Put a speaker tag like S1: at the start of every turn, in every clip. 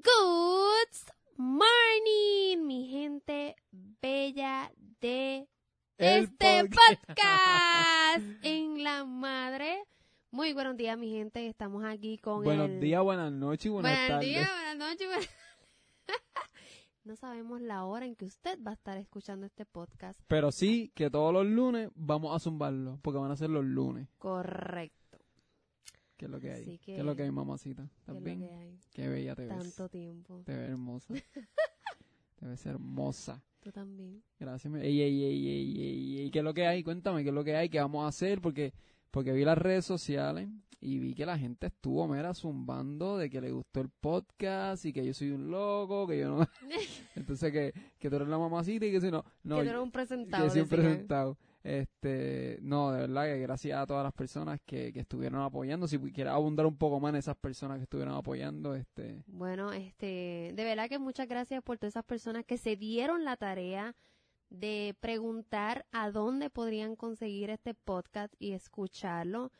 S1: Good morning, mi gente bella de
S2: El
S1: este
S2: podcast.
S1: podcast en la madre. Muy buenos días, mi gente. Estamos aquí con
S2: Buenos
S1: el...
S2: días, buenas noches buenas
S1: Buenos
S2: tardes.
S1: días, buenas noches. buenas- no sabemos la hora en que usted va a estar escuchando este podcast.
S2: Pero sí que todos los lunes vamos a zumbarlo, porque van a ser los lunes.
S1: Correcto.
S2: ¿Qué es lo que hay?
S1: Que-
S2: ¿Qué es lo que hay, mamacita? ¿Estás bien?
S1: que hay.
S2: Qué bella te ves.
S1: Tanto tiempo.
S2: Te ves hermosa. te ves hermosa.
S1: Tú también.
S2: Gracias. Ey, ey, ey, ey, ey, ey. ¿Qué es lo que hay? Cuéntame, ¿qué es lo que hay? ¿Qué vamos a hacer? Porque, porque vi las redes sociales y vi que la gente estuvo, mera, zumbando de que le gustó el podcast y que yo soy un loco, que yo no... Entonces que, que tú eres la mamacita y que si no... no
S1: que tú eres un presentado.
S2: que siempre
S1: decían.
S2: presentado. Este, no, de verdad que gracias a todas las personas que, que estuvieron apoyando. Si quieres abundar un poco más en esas personas que estuvieron apoyando, este,
S1: Bueno, este, de verdad que muchas gracias por todas esas personas que se dieron la tarea de preguntar a dónde podrían conseguir este podcast y escucharlo,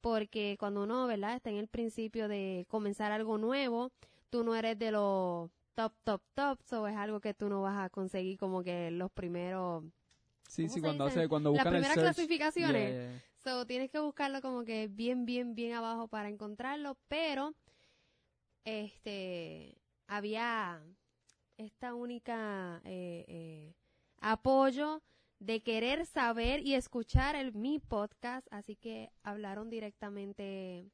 S1: porque cuando uno, ¿verdad?, está en el principio de comenzar algo nuevo, tú no eres de los top, top, top, o es algo que tú no vas a conseguir como que los primeros,
S2: sí,
S1: ¿Cómo
S2: sí, cuando hace, cuando
S1: las
S2: buscan el
S1: primeras
S2: search,
S1: clasificaciones.
S2: yeah, yeah.
S1: So, tienes que buscarlo como que bien, bien, bien abajo para encontrarlo, pero este había esta única eh, eh, apoyo de querer saber y escuchar el mi podcast, así que hablaron directamente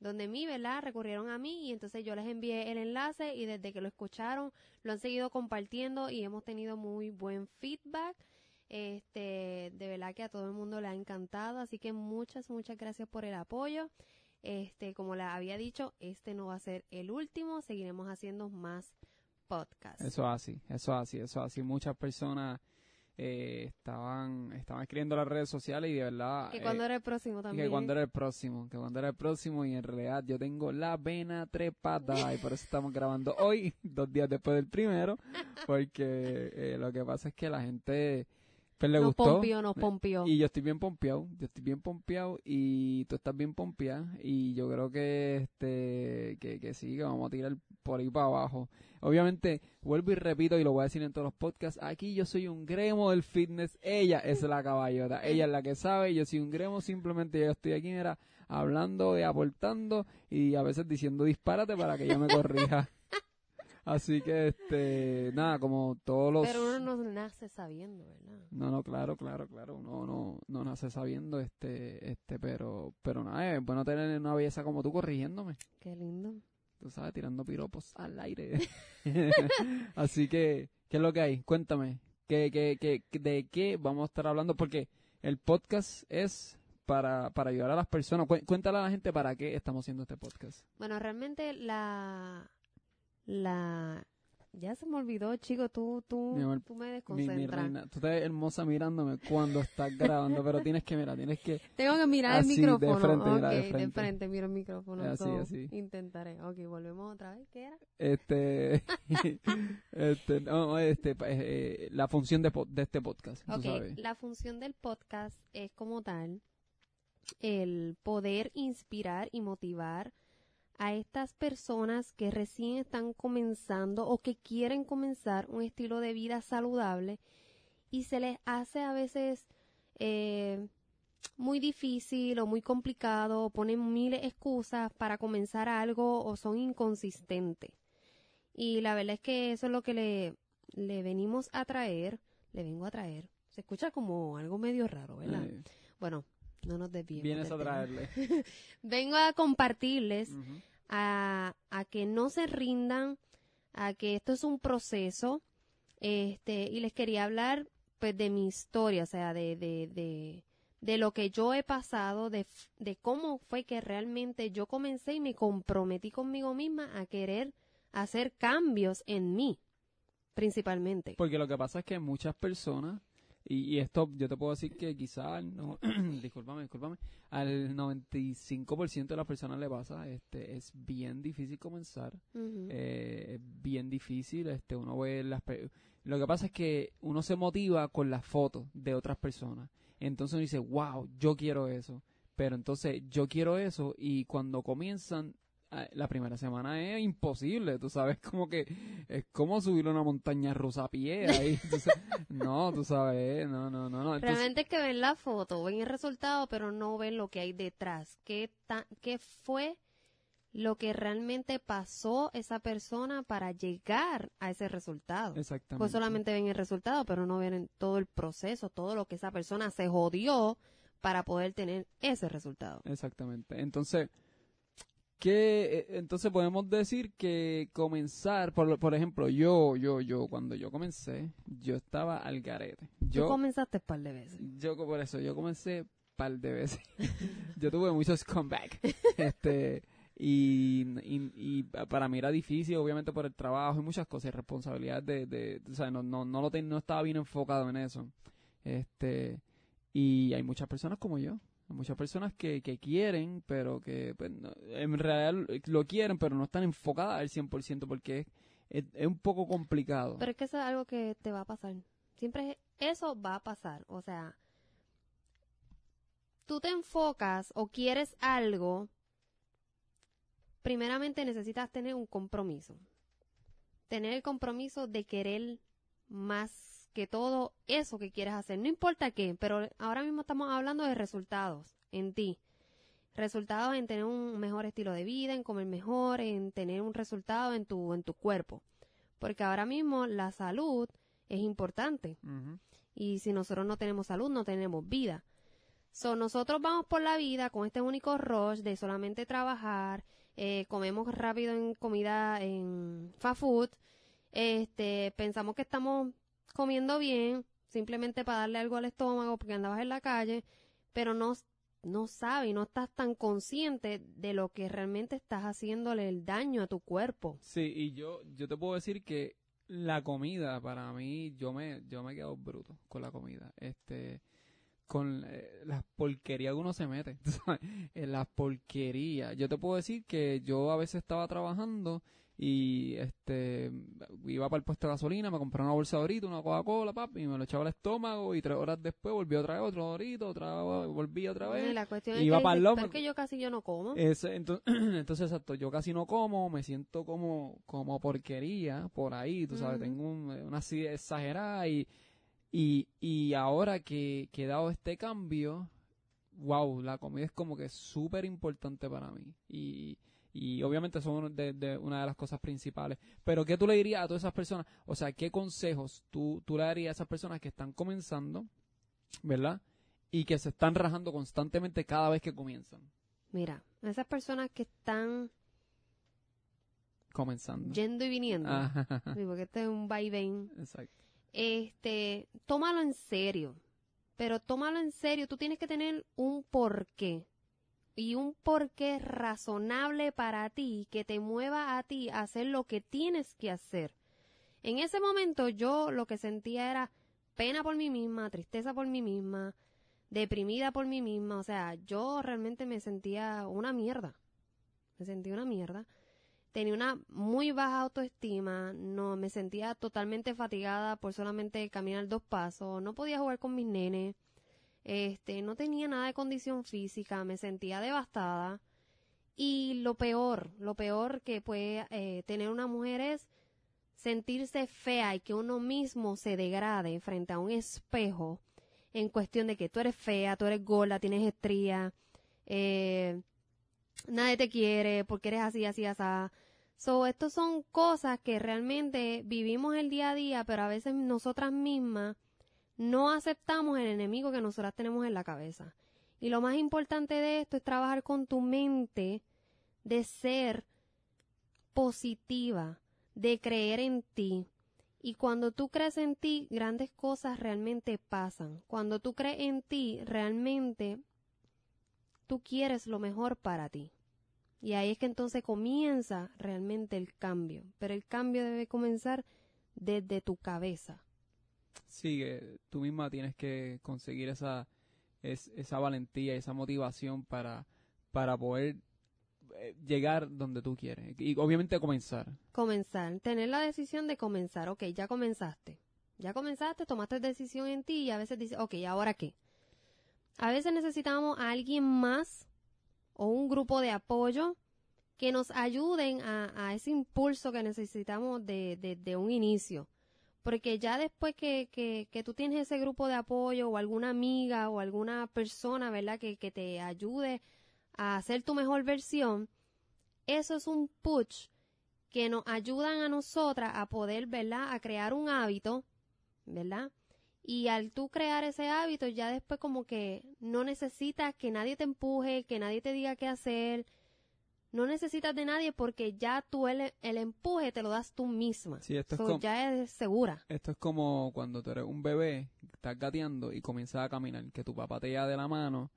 S1: donde mí, ¿verdad? Recurrieron a mí y entonces yo les envié el enlace y desde que lo escucharon lo han seguido compartiendo y hemos tenido muy buen feedback. Este, de verdad que a todo el mundo le ha encantado, así que muchas, muchas gracias por el apoyo. Este, como les había dicho, este no va a ser el último, seguiremos haciendo más podcasts.
S2: Eso es así, eso es así, eso es así. Muchas personas eh, estaban, estaban escribiendo en las redes sociales y de verdad...
S1: que
S2: eh,
S1: cuando era el próximo también.
S2: que cuando era el próximo, que cuando era el próximo y en realidad yo tengo la vena trepada y por eso estamos grabando hoy, dos días después del primero, porque eh, lo que pasa es que la gente pues le gustó.
S1: pompió, pompió.
S2: Y yo estoy bien pompeado, yo estoy bien pompeado y tú estás bien pompeada y yo creo que este que, que sí, que vamos a tirar por ahí para abajo. Obviamente, vuelvo y repito y lo voy a decir en todos los podcasts, aquí yo soy un gremo del fitness, ella es la caballota, ella es la que sabe, yo soy un gremo, simplemente yo estoy aquí, mira, hablando y aportando y a veces diciendo disparate para que ella me corrija. Así que, este, nada, como todos los...
S1: Pero uno no nace sabiendo, ¿verdad?
S2: No, no, claro, claro, claro. Uno no, no nace sabiendo, este, este, pero, pero nada, es bueno tener una belleza como tú corrigiéndome.
S1: Qué lindo.
S2: Tú sabes, tirando piropos al aire. Así que, ¿qué es lo que hay? Cuéntame, ¿qué, qué, qué, ¿de qué vamos a estar hablando? Porque el podcast es para, para ayudar a las personas. Cué- Cuéntale a la gente para qué estamos haciendo este podcast.
S1: Bueno, realmente la la ya se me olvidó, chico, tú tú
S2: Mi amor,
S1: tú me
S2: Mi, mi
S1: desconcentras.
S2: reina, tú ves hermosa mirándome cuando estás grabando, pero tienes que, mira, tienes que
S1: Tengo que mirar
S2: Así,
S1: el
S2: de
S1: micrófono.
S2: frente, mira, de
S1: Ok,
S2: frente.
S1: miro el micrófono.
S2: Así,
S1: so,
S2: así.
S1: Intentaré. Ok, volvemos otra vez. ¿Qué era?
S2: este, este, no, este, eh, la función de, de este podcast, tú
S1: Ok,
S2: sabes.
S1: la función del podcast es como tal el poder inspirar y motivar a estas personas que recién están comenzando o que quieren comenzar un estilo de vida saludable y se les hace a veces eh, muy difícil o muy complicado o ponen miles de excusas para comenzar algo o son inconsistentes. Y la verdad es que eso es lo que le, le venimos a traer, le vengo a traer. Se escucha como algo medio raro, ¿verdad? Bueno, no nos desviemos.
S2: vienes a traerle.
S1: Vengo a compartirles a, a que no se rindan, a que esto es un proceso, este, y les quería hablar pues de mi historia, o sea, de, de, de, de lo que yo he pasado, de, de cómo fue que realmente yo comencé y me comprometí conmigo misma a querer hacer cambios en mí, principalmente.
S2: Porque lo que pasa es que muchas personas, y, y esto yo te puedo decir que quizás, no, discúlpame, discúlpame, al 95% de las personas le pasa, este, es bien difícil comenzar, eh, es bien difícil, este, uno ve las, lo que pasa es que uno se motiva con las fotos de otras personas, entonces uno dice, wow, yo quiero eso, pero entonces yo quiero eso y cuando comienzan la primera semana es imposible, tú sabes, como que es como subir una montaña rusa a pie ahí. tú no, tú sabes, no, no, no, no. Entonces,
S1: Realmente es que ven la foto, ven el resultado, pero no ven lo que hay detrás. ¿Qué, ta- qué fue lo que realmente pasó esa persona para llegar a ese resultado?
S2: exactamente.
S1: Pues solamente ven el resultado, pero no ven todo el proceso, todo lo que esa persona se jodió para poder tener ese resultado.
S2: Exactamente. Entonces, ¿qué, eh, entonces podemos decir que comenzar, por, por ejemplo, yo, yo, yo, cuando yo comencé, yo estaba al garete.
S1: Tú
S2: Yo,
S1: comenzaste un par de veces.
S2: yo por eso, yo comencé par de veces. yo tuve muchos comeback. este, y, y, y para mí era difícil, obviamente por el trabajo y muchas cosas, y responsabilidades de, de, o sea, no, no, no, lo ten- no estaba bien enfocado en eso. Este, y hay muchas personas como yo. Muchas personas que, que quieren, pero que pues, no- en realidad lo quieren, pero no están enfocadas al 100% porque es, es un poco complicado.
S1: Pero es que eso es algo que te va a pasar. Siempre eso va a pasar. O sea, tú te enfocas o quieres algo, primeramente necesitas tener un compromiso. Tener el compromiso de querer más que todo eso que quieres hacer. No importa qué, pero ahora mismo estamos hablando de resultados en ti. Resultados en tener un mejor estilo de vida, en comer mejor, en tener un resultado en tu, en tu cuerpo. Porque ahora mismo la salud es importante. Y si nosotros no tenemos salud, no tenemos vida. So, nosotros vamos por la vida con este único rush de solamente trabajar, eh, comemos rápido en comida, en fast food, este, pensamos que estamos comiendo bien, simplemente para darle algo al estómago porque andabas en la calle, pero no, no sabes y no estás tan consciente de lo que realmente estás haciéndole el daño a tu cuerpo.
S2: Sí, y yo, yo te puedo decir que la comida, para mí, yo me, yo me he quedado bruto con la comida. Este, con eh, las porquerías que uno se mete, en las porquerías. Yo te puedo decir que yo a veces estaba trabajando y este iba para el puesto de gasolina, me compré una bolsa de Dorito, una Coca-Cola, papi, y me lo echaba al estómago y tres horas después volví otra vez otro Dorito, otra volví otra
S1: Y
S2: vez.
S1: la cuestión
S2: iba
S1: es que,
S2: pa'l
S1: dices,
S2: lomo.
S1: "Pero es que yo casi yo no como.
S2: Entonces, entonces, exacto, yo casi no como, me siento como, como porquería por ahí, tú sabes, tengo un- una acidez exagerada y, y, y ahora que, que he dado este cambio, wow, la comida es como que súper importante para mí y, y obviamente son de, de una de las cosas principales. Pero ¿qué tú le dirías a todas esas personas? O sea, ¿qué consejos tú, tú le darías a esas personas que están comenzando, ¿verdad? Y que se están rajando constantemente cada vez que comienzan.
S1: Mira, esas personas que están
S2: Comenzando.
S1: yendo y viniendo,
S2: Ajá,
S1: porque este es un vaivén,
S2: exacto.
S1: este, tómalo en serio. Pero tómalo en serio, tú tienes que tener un porqué. Y un porqué razonable para ti, que te mueva a ti a hacer lo que tienes que hacer. En ese momento yo lo que sentía era pena por mí misma, tristeza por mí misma, deprimida por mí misma. O sea, yo realmente me sentía una mierda. Me sentía una mierda. Tenía una muy baja autoestima, no me sentía totalmente fatigada por solamente caminar dos pasos, no podía jugar con mis nenes, este, no tenía nada de condición física, me sentía devastada. Y lo peor, lo peor que puede eh, tener una mujer es sentirse fea y que uno mismo se degrade frente a un espejo en cuestión de que tú eres fea, tú eres gorda, tienes estrías, eh, nadie te quiere porque eres así, así, así. So, estos son cosas que realmente vivimos el día a día, pero a veces nosotras mismas no aceptamos el enemigo que nosotras tenemos en la cabeza. Y lo más importante de esto es trabajar con tu mente de ser positiva, de creer en ti. Y cuando tú crees en ti, grandes cosas realmente pasan. Cuando tú crees en ti, realmente tú quieres lo mejor para ti. Y ahí es que entonces comienza realmente el cambio. Pero el cambio debe comenzar desde tu cabeza.
S2: Sí, tú misma tienes que conseguir esa, es- esa valentía, esa motivación para, para poder eh, llegar donde tú quieres. Y obviamente comenzar.
S1: Comenzar, tener la decisión de comenzar. Ok, ya comenzaste. Ya comenzaste, tomaste decisión en ti y a veces dices, ok, ¿ahora qué? A veces necesitamos a alguien más o un grupo de apoyo que nos ayuden a, a ese impulso que necesitamos de, de, de un inicio. Porque ya después que, que, tú tienes ese grupo de apoyo o alguna amiga o alguna persona, ¿verdad? Que, que te ayude a hacer tu mejor versión, eso es un push que nos ayudan a nosotras a poder, ¿verdad? A crear un hábito, ¿verdad? Y al tú crear ese hábito, ya después como que no necesitas que nadie te empuje, que nadie te diga qué hacer. No necesitas de nadie porque ya tú el, el empuje te lo das tú misma.
S2: Sí, esto es como,
S1: ya es segura.
S2: esto es como cuando tú eres un bebé, estás gateando y comienzas a caminar, que tu papá te lleva de la mano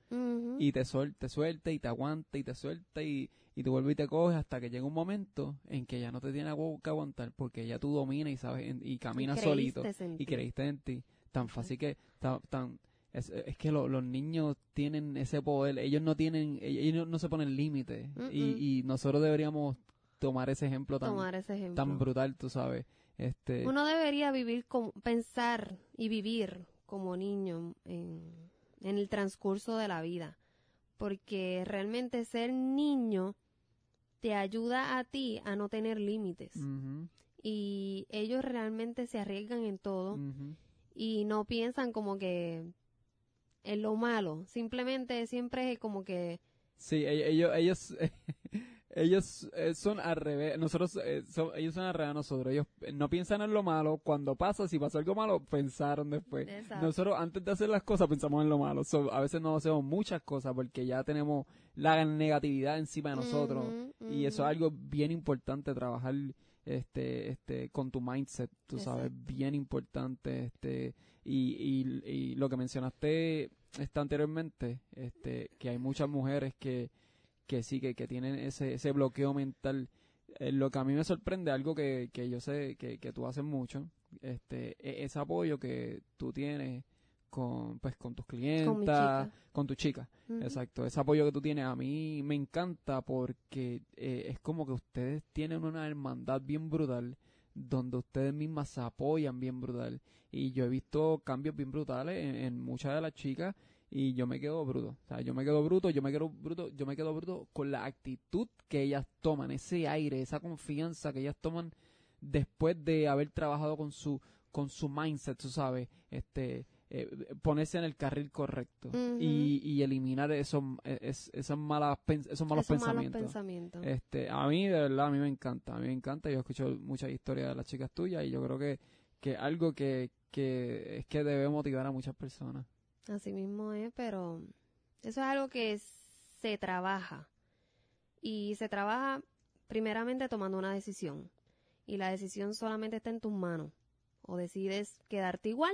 S2: y te, suel- te suelta y te aguanta y te suelta y, y tú vuelves y te coges hasta que llega un momento en que ya no te tiene que aguantar porque ya tú dominas y sabes en- y caminas solito
S1: en
S2: y creíste en ti. Tan fácil que tan, tan- es, es que lo- los niños tienen ese poder, ellos no tienen, ellos no, no se ponen límites y, y nosotros deberíamos tomar ese ejemplo tan,
S1: Tomar ese ejemplo.
S2: tan brutal, tú sabes. Este,
S1: Uno debería vivir como, pensar y vivir como niño en, en el transcurso de la vida. Porque realmente ser niño te ayuda a ti a no tener límites. Y ellos realmente se arriesgan en todo y no piensan como que en lo malo. Simplemente siempre es como que
S2: Sí, e- ellos, ellos, ellos eh, son al revés. Nosotros, eh, son- ellos son al revés a nosotros. Ellos eh, no piensan en lo malo. Cuando pasa, si pasa algo malo, pensaron después.
S1: Exacto.
S2: Nosotros antes de hacer las cosas pensamos en lo malo. So, a veces no hacemos muchas cosas porque ya tenemos la negatividad encima de nosotros. Y eso es algo bien importante, trabajar este, este, con tu mindset, tú sabes, bien importante, este, y, y, y lo que mencionaste este, anteriormente, este, que hay muchas mujeres que, que sí, que, que tienen ese, ese bloqueo mental. Eh, lo que a mí me sorprende, algo que, que yo sé que, que tú haces mucho, este, e- ese apoyo que tú tienes con, pues, con tus
S1: con
S2: clientas,
S1: chica.
S2: con tu chica.
S1: Ujú.
S2: Exacto, ese apoyo que tú tienes a mí me encanta porque eh, es como que ustedes tienen una hermandad bien brutal donde ustedes mismas se apoyan bien brutal. Y yo he visto cambios bien brutales en, en muchas de las chicas y yo me quedo bruto, o sea, yo me quedo bruto, yo me quedo bruto, yo me quedo bruto con la actitud que ellas toman, ese aire, esa confianza que ellas toman después de haber trabajado con su con su mindset, tú sabes, este eh, ponerse en el carril correcto y, y eliminar esos eh, es- esas malas esos malos
S1: Esos
S2: pensamientos. Este, a mí de verdad a mí me encanta, a mí me encanta, yo escucho muchas historias de las chicas tuyas y yo creo que que algo que que es que debe motivar a muchas personas.
S1: Así mismo es, pero eso es algo que se trabaja. Y se trabaja primeramente tomando una decisión. Y la decisión solamente está en tus manos. O decides quedarte igual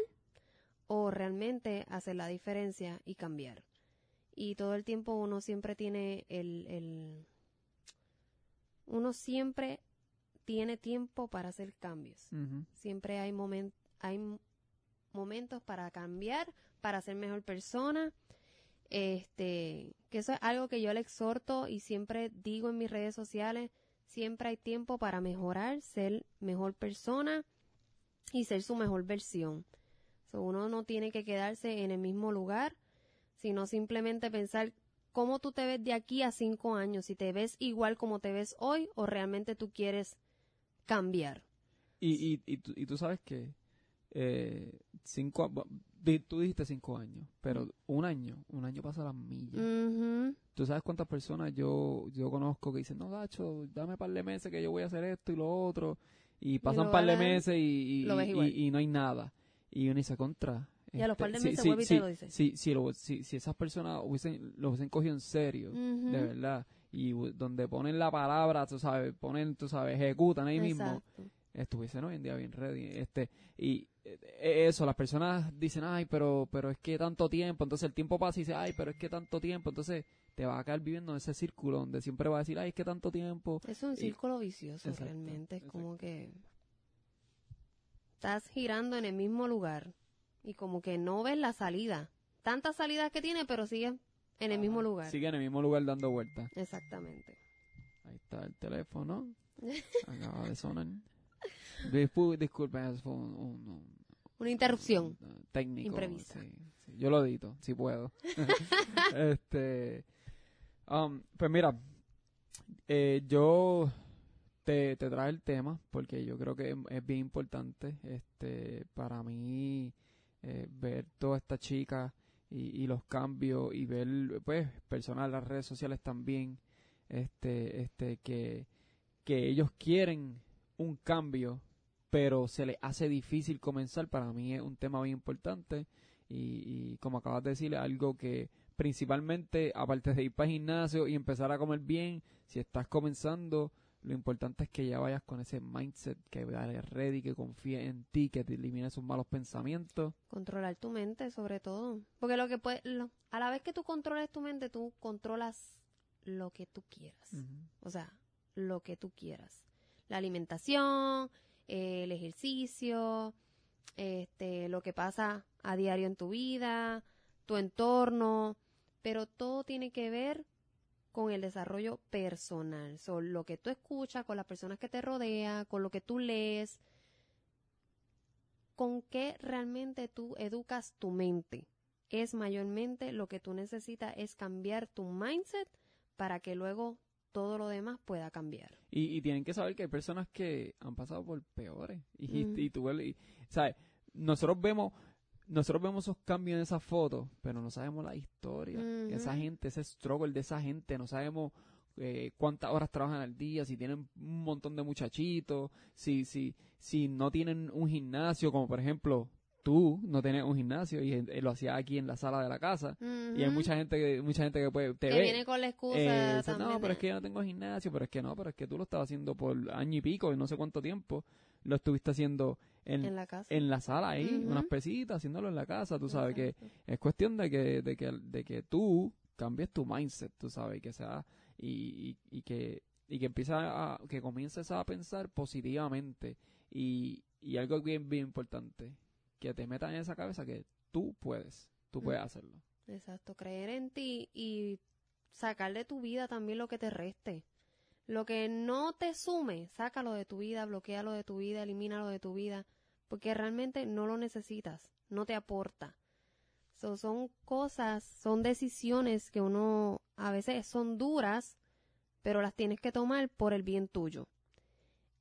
S1: o realmente hacer la diferencia y cambiar. Y todo el tiempo uno siempre tiene el... el uno siempre tiene tiempo para hacer cambios. Siempre hay, momen- hay momentos para cambiar, para ser mejor persona. Este, que eso es algo que yo le exhorto y siempre digo en mis redes sociales, siempre hay tiempo para mejorar, ser mejor persona y ser su mejor versión. So, uno no tiene que quedarse en el mismo lugar, sino simplemente pensar cómo tú te ves de aquí a cinco años, si te ves igual como te ves hoy o realmente tú quieres cambiar.
S2: Y, y, y, tú, y tú sabes que eh, cinco, tú dijiste cinco años, pero un año, un año pasa las millas.
S1: Ujú.
S2: ¿Tú sabes cuántas personas yo, yo conozco que dicen, no, Dacho, dame par de meses que yo voy a hacer esto y lo otro? Y pasan
S1: lo
S2: par de meses y, y no hay nada. Y uno dice contra.
S1: Y a los
S2: este,
S1: par de meses te
S2: si-
S1: lo dice.
S2: Si, si, lo- si, si esas personas hubiesen, lo hubiesen cogido en serio, de verdad, y donde ponen la palabra, tú sabes, ponen, tú sabes, ejecutan ahí mismo, estuviesen hoy en día bien ready. Este, y eh, eso, las personas dicen, ay, pero, pero es que tanto tiempo, entonces el tiempo pasa y dice, ay, pero es que tanto tiempo, entonces te vas a quedar viviendo en ese círculo donde siempre vas a decir, ay, es que tanto tiempo.
S1: Es un
S2: Y-
S1: círculo vicioso
S2: Exacto,
S1: realmente. Es
S2: exacto.
S1: como que estás girando en el mismo lugar y como que no ves la salida. Tantas salidas que tiene, pero sigues en el mismo lugar.
S2: Sigue en el mismo lugar dando vueltas.
S1: Exactamente.
S2: Ahí está el teléfono. Acaba de sonar. Disculpen, eso fue un, un- un-
S1: Una interrupción.
S2: técnico.
S1: Imprevista.
S2: sí, sí. Yo lo edito, si puedo. este, um, pues mira, eh, yo te, traje el tema porque yo creo que es, bien importante este para mí eh, ver toda esta chica y, los cambios y ver pues personas en las redes sociales también este este que que ellos quieren un cambio pero se les hace difícil comenzar. Para mí es un tema bien importante y, y como acabas de decir algo que principalmente aparte de ir para el gimnasio y empezar a comer bien si estás comenzando lo importante es que ya vayas con ese mindset, que vayas ready, que confíes en ti, que te elimines esos malos pensamientos.
S1: Controlar tu mente, sobre todo. Porque lo que puede, lo- a la vez que tú controles tu mente, tú controlas lo que tú quieras. O sea, lo que tú quieras. La alimentación, eh, el ejercicio, este, lo que pasa a diario en tu vida, tu entorno, pero todo tiene que ver con el desarrollo personal. So, lo que tú escuchas, con las personas que te rodean, con lo que tú lees, con qué realmente tú educas tu mente. Es mayormente lo que tú necesitas es cambiar tu mindset para que luego todo lo demás pueda cambiar.
S2: Y, y tienen que saber que hay personas que han pasado por peores. Y, y tú ¿sabes? Nosotros vemos, nosotros vemos esos cambios en esas fotos, pero no sabemos la historia. Esa gente, ese struggle de esa gente, no sabemos eh, cuántas horas trabajan al día, si tienen un montón de muchachitos, si, si, si no tienen un gimnasio, como por ejemplo tú no tienes un gimnasio y eh, lo hacías aquí en la sala de la casa. Y hay mucha gente que, mucha gente que puede, te
S1: que
S2: ve.
S1: viene con la excusa
S2: Eh, dice,
S1: también
S2: no, pero es que yo no tengo gimnasio, pero es que no, pero es que tú lo estabas haciendo por año y pico y no sé cuánto tiempo lo estuviste haciendo en,
S1: en
S2: en,
S1: la casa.
S2: la sala ahí,
S1: Ujú.
S2: unas pesitas, haciéndolo en la casa, tú sabes que es cuestión de que, de que, de que tú cambies tu mindset, tú sabes, que sea, y, y, y que, y que empieces a, que comiences a pensar positivamente, y, y algo bien, bien importante, que te metas en esa cabeza que tú puedes, tú puedes hacerlo.
S1: Exacto, creer en ti y sacar de tu vida también lo que te reste. Lo que no te sume, sácalo de tu vida, bloquealo de tu vida, elimínalo de tu vida, porque realmente no lo necesitas, no te aporta. So, son cosas, son decisiones que uno a veces son duras, pero las tienes que tomar por el bien tuyo.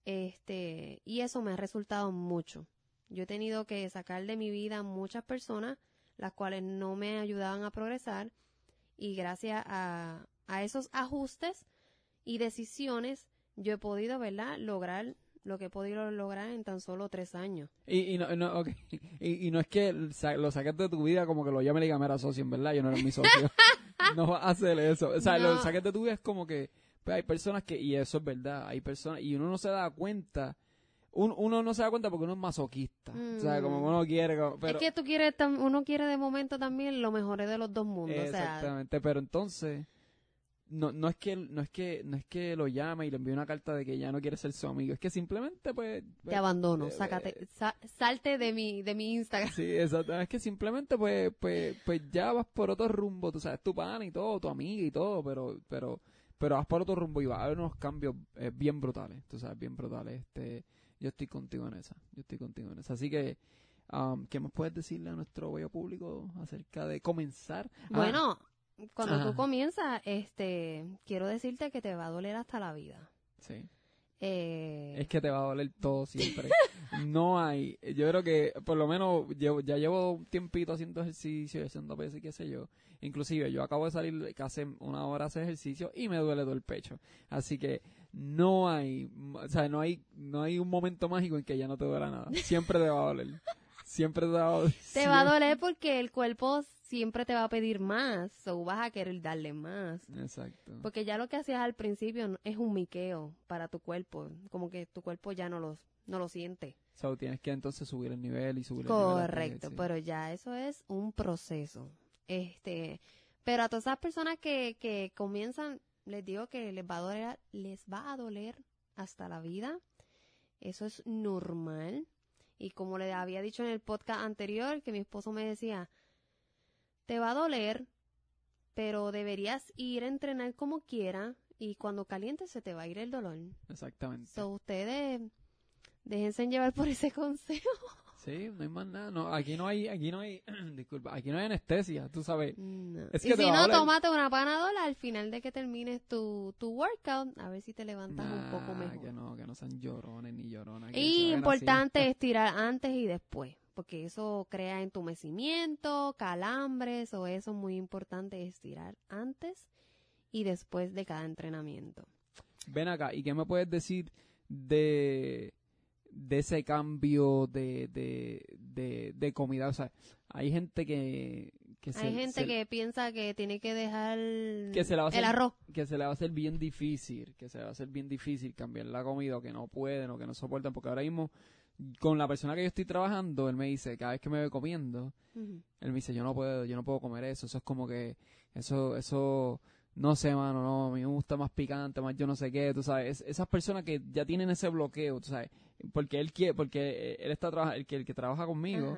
S1: Este, y eso me ha resultado mucho. Yo he tenido que sacar de mi vida muchas personas las cuales no me ayudaban a progresar y gracias a, a esos ajustes y decisiones yo he podido, ¿verdad?, lograr lo que he podido lograr en tan solo tres años.
S2: Y, y, no, no, ok. y, y no es que lo saques de tu vida como que lo llame y diga, mira, socio, en verdad, yo no era mi socio. no vas a hacer eso. O sea, lo
S1: No.
S2: saques de tu vida es como que, pues hay personas que, y eso es verdad, hay personas, y uno no se da cuenta, un- uno no se da cuenta porque uno es masoquista. O sea, como que uno quiere, como- pero...
S1: es que tú quieres, uno quiere de momento también lo mejor de los dos mundos. O sea,
S2: Exactamente, pero entonces no, no es que no es que no es que lo llame y le envíe una carta de que ya no quiere ser su amigo, es que simplemente pues,
S1: te abandono,
S2: eh,
S1: sácate, sa- salte de mi, de mi Instagram.
S2: Sí, exacto. Es que simplemente, pues, pues, pues ya vas por otro rumbo. Tú sabes, tu pana y todo, tu amiga y todo, pero, pero, pero vas por otro rumbo y va a haber unos cambios eh, bien brutales. Tú sabes, bien brutales. Este, yo estoy contigo en esa. Yo estoy contigo en esa. Así que, um, ¿qué más puedes decirle a nuestro bello público acerca de comenzar? Ah,
S1: Bueno, cuando
S2: Ajá.
S1: tú comienzas, este, quiero decirte que te va a doler hasta la vida.
S2: sí.
S1: Eh,
S2: Es que te va a doler todo siempre. no hay, yo creo que por lo menos llevo, ya llevo un tiempito haciendo ejercicio, y haciendo pesas y qué sé yo. Inclusive yo acabo de salir hace una hora hacer ejercicio y me duele todo el pecho. Así que no hay, o sea, no hay, no hay un momento mágico en que ya no te duela nada. Siempre te va a doler. Siempre te va a doler.
S1: te va a doler porque el cuerpo siempre te va a pedir más, o vas a querer darle más.
S2: Exacto.
S1: Porque ya lo que hacías al principio es un miqueo para tu cuerpo, como que tu cuerpo ya no lo, no lo siente.
S2: So, tienes que entonces subir el nivel y subir el nivel.
S1: Correcto, pero ya eso es un proceso. Este, pero a todas esas personas que, que comienzan, les digo que les va a doler, les va a doler hasta la vida. Eso es normal. Y como le había dicho en el podcast anterior, que mi esposo me decía, te va a doler, pero deberías ir a entrenar como quiera y cuando caliente se te va a ir el dolor.
S2: Exactamente.
S1: So, ustedes déjense llevar por ese consejo.
S2: Sí, no hay más nada. No, aquí no hay, aquí no hay, disculpa, aquí no hay anestesia, tú sabes.
S1: No.
S2: Es
S1: y
S2: que
S1: si no, tómate una panadola al final de que termines tu, tu workout, a ver si te levantas un poco mejor.
S2: Que no, que no sean llorones ni lloronas.
S1: Y
S2: así.
S1: importante estirar antes y después, porque eso crea entumecimiento, calambres, o eso es muy importante estirar antes y después de cada entrenamiento.
S2: Ven acá, ¿y qué me puedes decir de, de ese cambio de, de, de, de comida? O sea, hay gente que... que se-
S1: Hay gente
S2: se-
S1: que piensa que tiene que dejar
S2: Que se la va a hacer-
S1: el arroz.
S2: que se le va a hacer bien difícil, que se le va a hacer bien difícil cambiar la comida o que no pueden o que no soportan, porque ahora mismo con la persona que yo estoy trabajando, él me dice, cada vez que me ve comiendo, él me dice, yo no puedo, yo no puedo comer eso, eso es como que, eso, eso, no sé, mano, no, a mí me gusta más picante, más yo no sé qué, tú sabes, Es- esas personas que ya tienen ese bloqueo, tú sabes, porque él quiere, porque él está trabajando, el que, el que trabaja conmigo,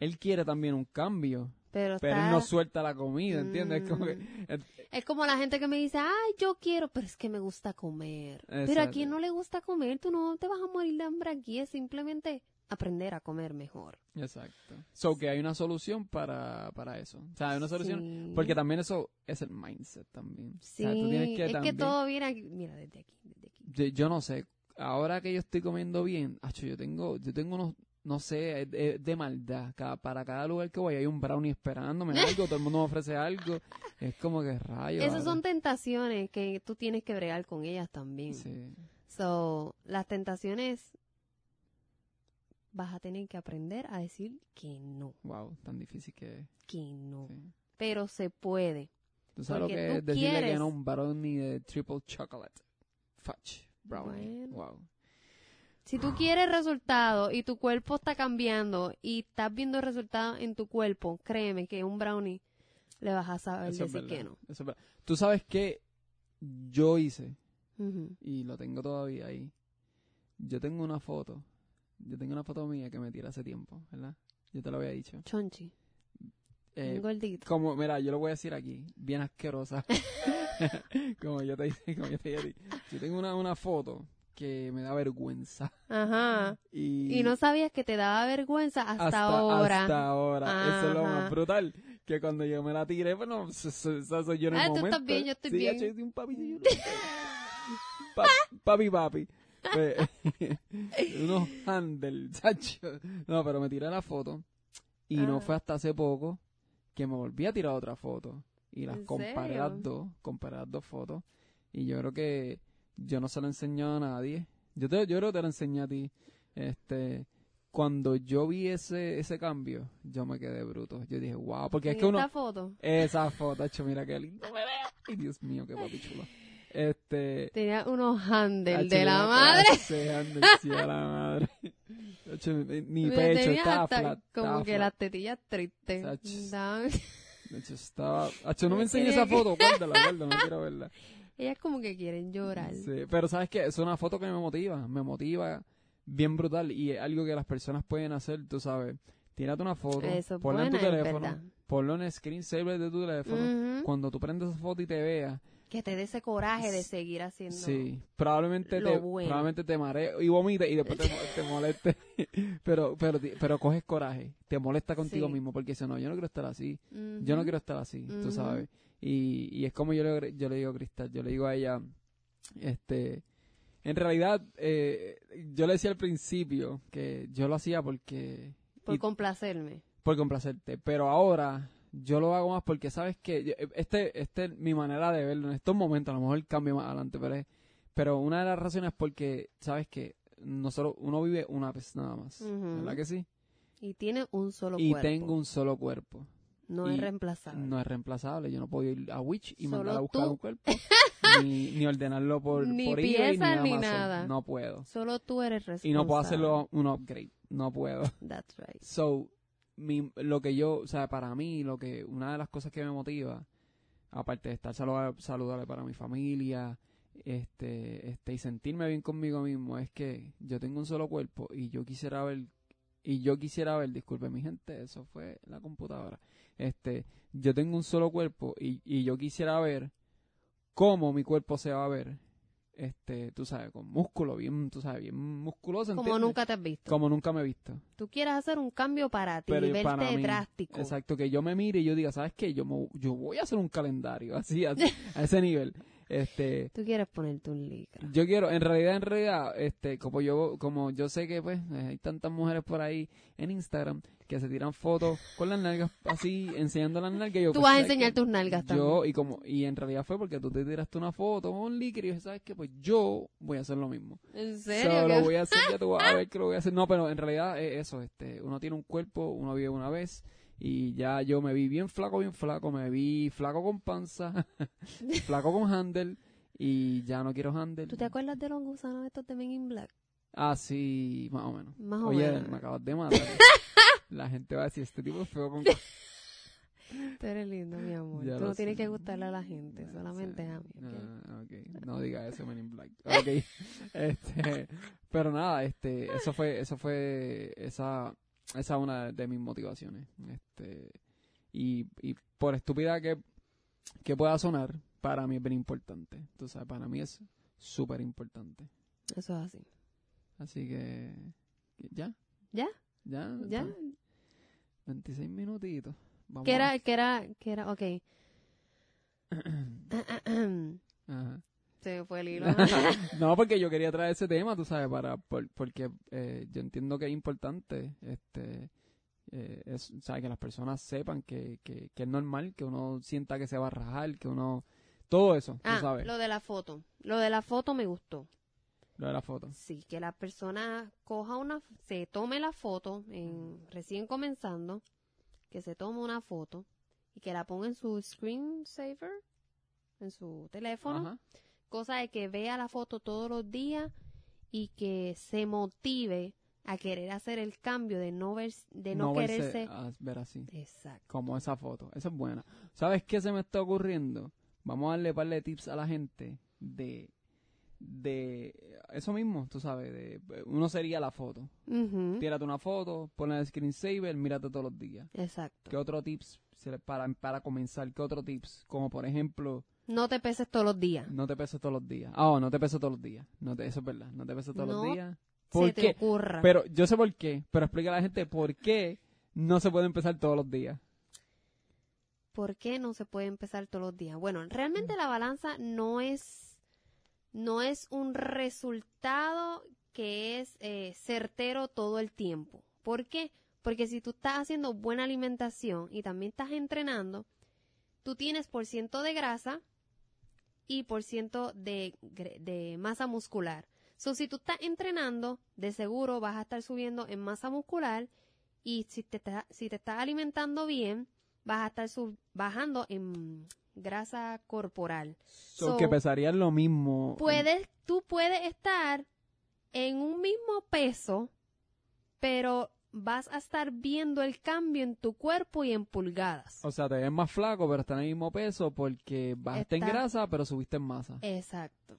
S2: él quiere también un cambio,
S1: Pero,
S2: pero
S1: está-
S2: él no suelta la comida, ¿entiendes? Es como que,
S1: Mm. Es como la gente que me dice, ay, yo quiero, pero es que me gusta comer. Pero a quien no le gusta comer, tú no te vas a morir de hambre aquí, es simplemente aprender a comer mejor.
S2: Exacto. So que hay una solución para, para eso. O sea, hay una solución.
S1: Sí.
S2: Porque también eso es el mindset también.
S1: Sí,
S2: o sea, tú tienes que
S1: es
S2: también.
S1: que todo viene aquí. Mira, desde aquí, desde aquí.
S2: yo, yo no sé. Ahora que yo estoy comiendo bien, acho, yo tengo, yo tengo unos, no sé, es de, de maldad. Cada- para cada lugar que voy hay un brownie esperándome algo, todo el mundo me ofrece algo. Es como que rayos.
S1: Esas son tentaciones que tú tienes que bregar con ellas también.
S2: Sí.
S1: So, las tentaciones vas a tener que aprender a decir que no,
S2: Wow, tan difícil que es.
S1: que no.
S2: Sí.
S1: Pero se puede.
S2: ¿Tú sabes lo que es decirle que no a un brownie de triple chocolate? Fudge brownie.
S1: Bueno.
S2: Wow.
S1: Si tú quieres resultados y tu cuerpo está cambiando y estás viendo resultados en tu cuerpo, créeme que un brownie le vas a saber
S2: Eso es
S1: decir que no.
S2: eso es verdad. Tú sabes que yo hice, y lo tengo todavía ahí. Yo tengo una foto. Yo tengo una foto mía que me tiré hace tiempo, ¿verdad? Yo te lo había dicho.
S1: Chonchi,
S2: Eh,
S1: gordito.
S2: como, mira, yo lo voy a decir aquí, bien asquerosa. como yo te dije, como yo te dije a ti. Yo tengo una, una foto que me da vergüenza.
S1: Ajá.
S2: Y,
S1: Y no sabías que te daba vergüenza hasta,
S2: hasta
S1: ahora.
S2: Hasta ahora. Eso es lo más brutal. Que cuando yo me la tiré, bueno, eso, eso- soy yo en el
S1: Ah, tú
S2: momento.
S1: estás bien, yo estoy
S2: Sí,
S1: bien.
S2: yo soy un papi. yo- Pa- papi, papi. Pues, unos handles, chacho. No, pero me tiré la foto. Y no
S1: Ah.
S2: fue hasta hace poco que me volví a tirar otra foto. Y las
S1: ¿En
S2: comparé
S1: serio?
S2: las dos. Comparé las dos fotos. Y yo creo que yo no se lo he enseñado a nadie. Yo, te, yo creo que te lo enseñé a ti. Este, cuando yo vi ese, ese cambio, yo me quedé bruto. Yo dije, wow, porque es que uno...
S1: esta foto
S2: Esa foto, hecho, mira qué lindo veo. Ay, Dios mío, qué papi chulo. Este...
S1: tenía unos handles de la madre.
S2: de handle, sí, a la madre. Mi pecho estaba
S1: hasta
S2: flat.
S1: Como
S2: estaba
S1: que
S2: flat.
S1: las tetillas tristes.
S2: Hacho, estaba... Hacho, no me enseñes esa foto, guárdala, guárdala, no quiero verla.
S1: Ellas como que quieren llorar.
S2: Sí, pero ¿sabes qué? Es una foto que me motiva, me motiva bien brutal y es algo que las personas pueden hacer, tú sabes. Tírate una foto,
S1: Eso
S2: ponla en tu teléfono,
S1: verdad.
S2: ponlo en screensaver de tu teléfono. Cuando tú prendes esa foto y te veas,
S1: Que te dé ese coraje de seguir haciendo.
S2: Sí, probablemente
S1: lo
S2: te,
S1: bueno.
S2: probablemente te marees y vomites y después te, te moleste. pero, pero, pero coges coraje, te molesta contigo
S1: Sí.
S2: mismo porque dices, no, yo no quiero estar así, yo no quiero estar así, tú
S1: Ujú.
S2: sabes. Y, y es como yo le, yo le digo a Cristal, yo le digo a ella, este, en realidad, eh, yo le decía al principio que yo lo hacía porque,
S1: Por
S2: y-
S1: complacerme.
S2: por complacerte, pero ahora yo lo hago más porque sabes que este, este es mi manera de verlo en estos momentos, a lo mejor cambia más adelante, pero es- pero una de las razones es porque sabes que nosotros uno vive una vez nada más. ¿verdad que sí?
S1: Y tiene un solo
S2: y
S1: cuerpo.
S2: tengo un solo cuerpo,
S1: No es reemplazable.
S2: no es reemplazable, yo no puedo ir a Witch y
S1: Solo
S2: mandar a buscar
S1: tú.
S2: un cuerpo, ni, ni ordenarlo por,
S1: Ni
S2: por eBay, ni
S1: ni
S2: Amazon,
S1: nada.
S2: no puedo.
S1: Solo tú eres responsable.
S2: Y no puedo hacerlo un upgrade, no puedo.
S1: That's right.
S2: So, mi, lo que yo, o sea, para mí, lo que, una de las cosas que me motiva, aparte de estar saludable, saludable para mi familia, este, este, y sentirme bien conmigo mismo, es que yo tengo un solo cuerpo y yo quisiera ver, y yo quisiera ver, disculpe mi gente, eso fue la computadora, este, yo tengo un solo cuerpo y, y yo quisiera ver cómo mi cuerpo se va a ver este, tú sabes, con músculo, bien, tú sabes, bien musculoso.
S1: Como
S2: ¿entiendes?
S1: nunca te has visto.
S2: Como nunca me he visto.
S1: Tú quieres hacer un cambio para ti,
S2: Pero
S1: verte
S2: para mí,
S1: drástico.
S2: Exacto, que yo me mire y yo diga, ¿sabes qué? Yo, me- yo voy a hacer un calendario, así, a, a ese nivel. Este,
S1: Tú quieres ponerte un licra.
S2: yo quiero, en realidad, en realidad, este, como yo, como yo sé que pues eh, hay tantas mujeres por ahí en Instagram que se tiran fotos con las nalgas así, enseñando las nalgas. Yo,
S1: Tú
S2: pues,
S1: vas a enseñar tus nalgas también.
S2: Yo, y como, y en realidad fue porque tú te tiraste una foto con un líquido y yo ¿sabes qué? Pues yo voy a hacer lo mismo.
S1: ¿En
S2: So,
S1: serio?
S2: lo
S1: ¿Qué?
S2: voy a hacer, ya te voy a ver que lo voy a hacer. No, pero en realidad es eso, este, uno tiene un cuerpo, uno vive una vez y ya yo me vi bien flaco, bien flaco, me vi flaco con panza, flaco con handle y ya no quiero handle.
S1: ¿Tú te acuerdas de los gusanos estos de Men in Black?
S2: Ah, sí, más o menos.
S1: Más o
S2: Oye,
S1: menos.
S2: me acabas de matar. La gente va a decir, este tipo es feo con...
S1: Tú eres lindo, mi amor.
S2: Ya
S1: Tú no tienes
S2: sé.
S1: que gustarle a la gente, solamente
S2: Sí.
S1: a mí. ¿ok?
S2: Ah, ok. No diga eso, Men in Black. Ok. este, pero nada, este, eso fue, eso fue, esa, esa una de mis motivaciones. Este, y, y por estúpida que, que pueda sonar, para mí es bien importante. Sabes, para mí es súper importante.
S1: Eso es así.
S2: Así que, ya.
S1: ¿Ya?
S2: Ya.
S1: ¿Ya?
S2: 26 minutitos. Vamos
S1: ¿Qué
S2: a-
S1: era, qué era, qué era? Ok.
S2: Ajá.
S1: Se me fue el hilo.
S2: no, porque yo quería traer ese tema, tú sabes, para por- porque eh, yo entiendo que es importante, este, eh, es, o sea, que las personas sepan que, que, que es normal, que uno sienta que se va a rajar, que uno, todo eso,
S1: ah,
S2: tú sabes, lo,
S1: lo de la foto. Lo de la foto me gustó.
S2: de la foto.
S1: Sí, que la persona coja una, se tome la foto en recién comenzando, que se tome una foto y que la ponga en su screensaver, en su teléfono,
S2: Ajá.
S1: Cosa de que vea la foto todos los días y que se motive a querer hacer el cambio de no ver, de no,
S2: verse-
S1: quererse.
S2: a ver así,
S1: Exacto.
S2: como esa foto, esa es buena. ¿Sabes qué se me está ocurriendo? Vamos a darle un par de tips a la gente de, de eso mismo, tú sabes, de, uno sería la foto.
S1: Ujú,
S2: Tírate una foto, ponle el screensaver, mírate todos los días.
S1: Exacto.
S2: ¿Qué otro tips se le- para, para comenzar? ¿Qué otro tips? Como por ejemplo,
S1: No te peses todos los días.
S2: no te peses todos los días. Ah, oh, no te peses todos los días. No te, eso es verdad, no te peses todos
S1: No
S2: los días. ¿Por
S1: se te
S2: qué?
S1: ocurra.
S2: Pero yo sé por qué, pero explica a la gente por qué no se puede empezar todos los días.
S1: ¿Por qué no se puede empezar todos los días? Bueno, realmente la balanza no es, no es un resultado que es eh, certero todo el tiempo. ¿Por qué? Porque si tú estás haciendo buena alimentación y también estás entrenando, tú tienes por ciento de grasa y por ciento de, masa muscular. So, si tú estás entrenando, de seguro vas a estar subiendo en masa muscular y si te, está- si te estás alimentando bien, vas a estar sub- bajando en grasa corporal.
S2: So,
S1: So,
S2: que pesarían lo mismo.
S1: Puedes, tú puedes estar en un mismo peso, pero vas a estar viendo el cambio en tu cuerpo y en pulgadas.
S2: O sea, te ves más flaco, pero está en el mismo peso porque bajaste en grasa, pero subiste en masa.
S1: Exacto.